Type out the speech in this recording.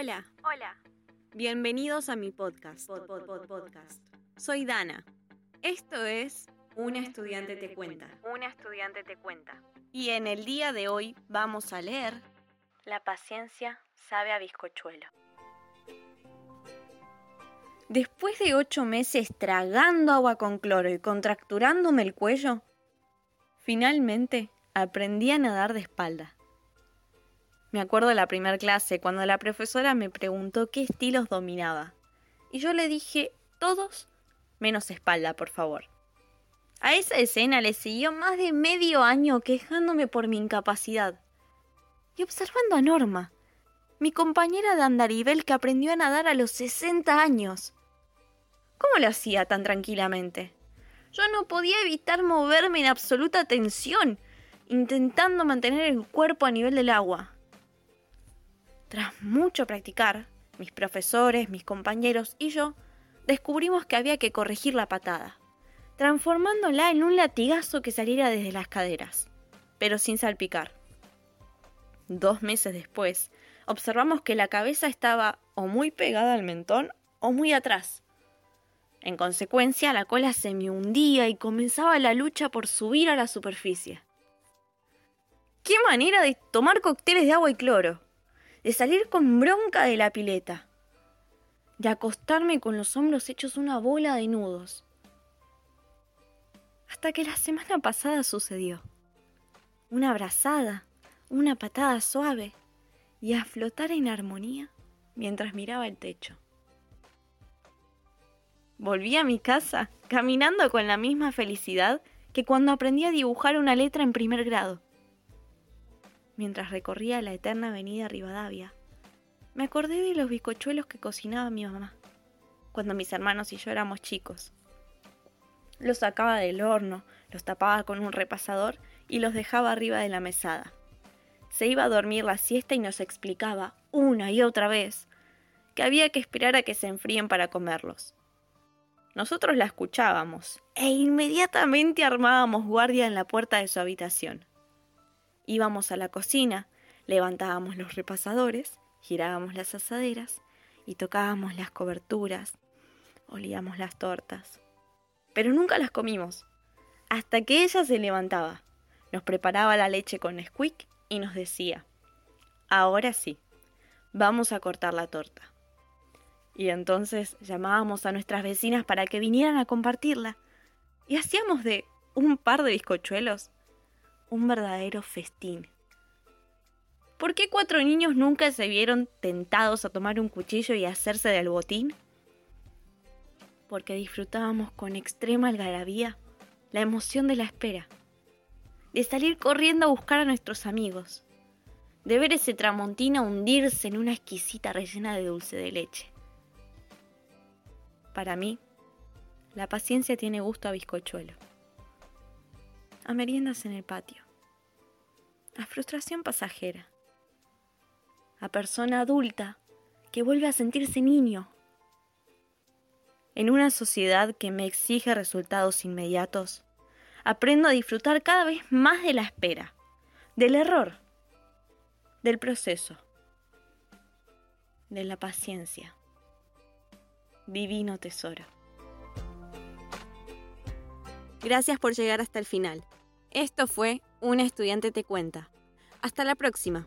Hola. Hola. Bienvenidos a mi podcast. podcast. Soy Dana. Esto es Una estudiante te cuenta. Una estudiante te cuenta. Y en el día de hoy vamos a leer La paciencia sabe a bizcochuelo. Después de ocho meses tragando agua con cloro y contracturándome el cuello, finalmente aprendí a nadar de espalda. Me acuerdo de la primera clase cuando la profesora me preguntó qué estilos dominaba. Y yo le dije, todos menos espalda, por favor. A esa escena le siguió más de medio año quejándome por mi incapacidad. Y observando a Norma, mi compañera de Andaribel que aprendió a nadar a los 60 años. ¿Cómo lo hacía tan tranquilamente? Yo no podía evitar moverme en absoluta tensión, intentando mantener el cuerpo a nivel del agua. Tras mucho practicar, mis profesores, mis compañeros y yo descubrimos que había que corregir la patada, transformándola en un latigazo que saliera desde las caderas, pero sin salpicar. Dos meses después, observamos que la cabeza estaba o muy pegada al mentón o muy atrás. En consecuencia, la cola se me hundía y comenzaba la lucha por subir a la superficie. ¡Qué manera de tomar cócteles de agua y cloro! De salir con bronca de la pileta, de acostarme con los hombros hechos una bola de nudos. Hasta que la semana pasada sucedió. Una abrazada, una patada suave y a flotar en armonía mientras miraba el techo. Volví a mi casa caminando con la misma felicidad que cuando aprendí a dibujar una letra en primer grado mientras recorría la eterna avenida Rivadavia, me acordé de los bizcochuelos que cocinaba mi mamá, cuando mis hermanos y yo éramos chicos. Los sacaba del horno, los tapaba con un repasador y los dejaba arriba de la mesada. Se iba a dormir la siesta y nos explicaba, una y otra vez, que había que esperar a que se enfríen para comerlos. Nosotros la escuchábamos e inmediatamente armábamos guardia en la puerta de su habitación. Íbamos a la cocina, levantábamos los repasadores, girábamos las asaderas y tocábamos las coberturas, olíamos las tortas. Pero nunca las comimos, hasta que ella se levantaba, nos preparaba la leche con squeak y nos decía, ahora sí, vamos a cortar la torta. Y entonces llamábamos a nuestras vecinas para que vinieran a compartirla. Y hacíamos de un par de bizcochuelos un verdadero festín. ¿Por qué cuatro niños nunca se vieron tentados a tomar un cuchillo y hacerse del botín? Porque disfrutábamos con extrema algarabía la emoción de la espera, de salir corriendo a buscar a nuestros amigos, de ver ese tramontina hundirse en una exquisita rellena de dulce de leche. Para mí, la paciencia tiene gusto a bizcochuelo a meriendas en el patio, a frustración pasajera, a persona adulta que vuelve a sentirse niño. En una sociedad que me exige resultados inmediatos, aprendo a disfrutar cada vez más de la espera, del error, del proceso, de la paciencia. Divino tesoro. Gracias por llegar hasta el final. Esto fue Un estudiante te cuenta. Hasta la próxima.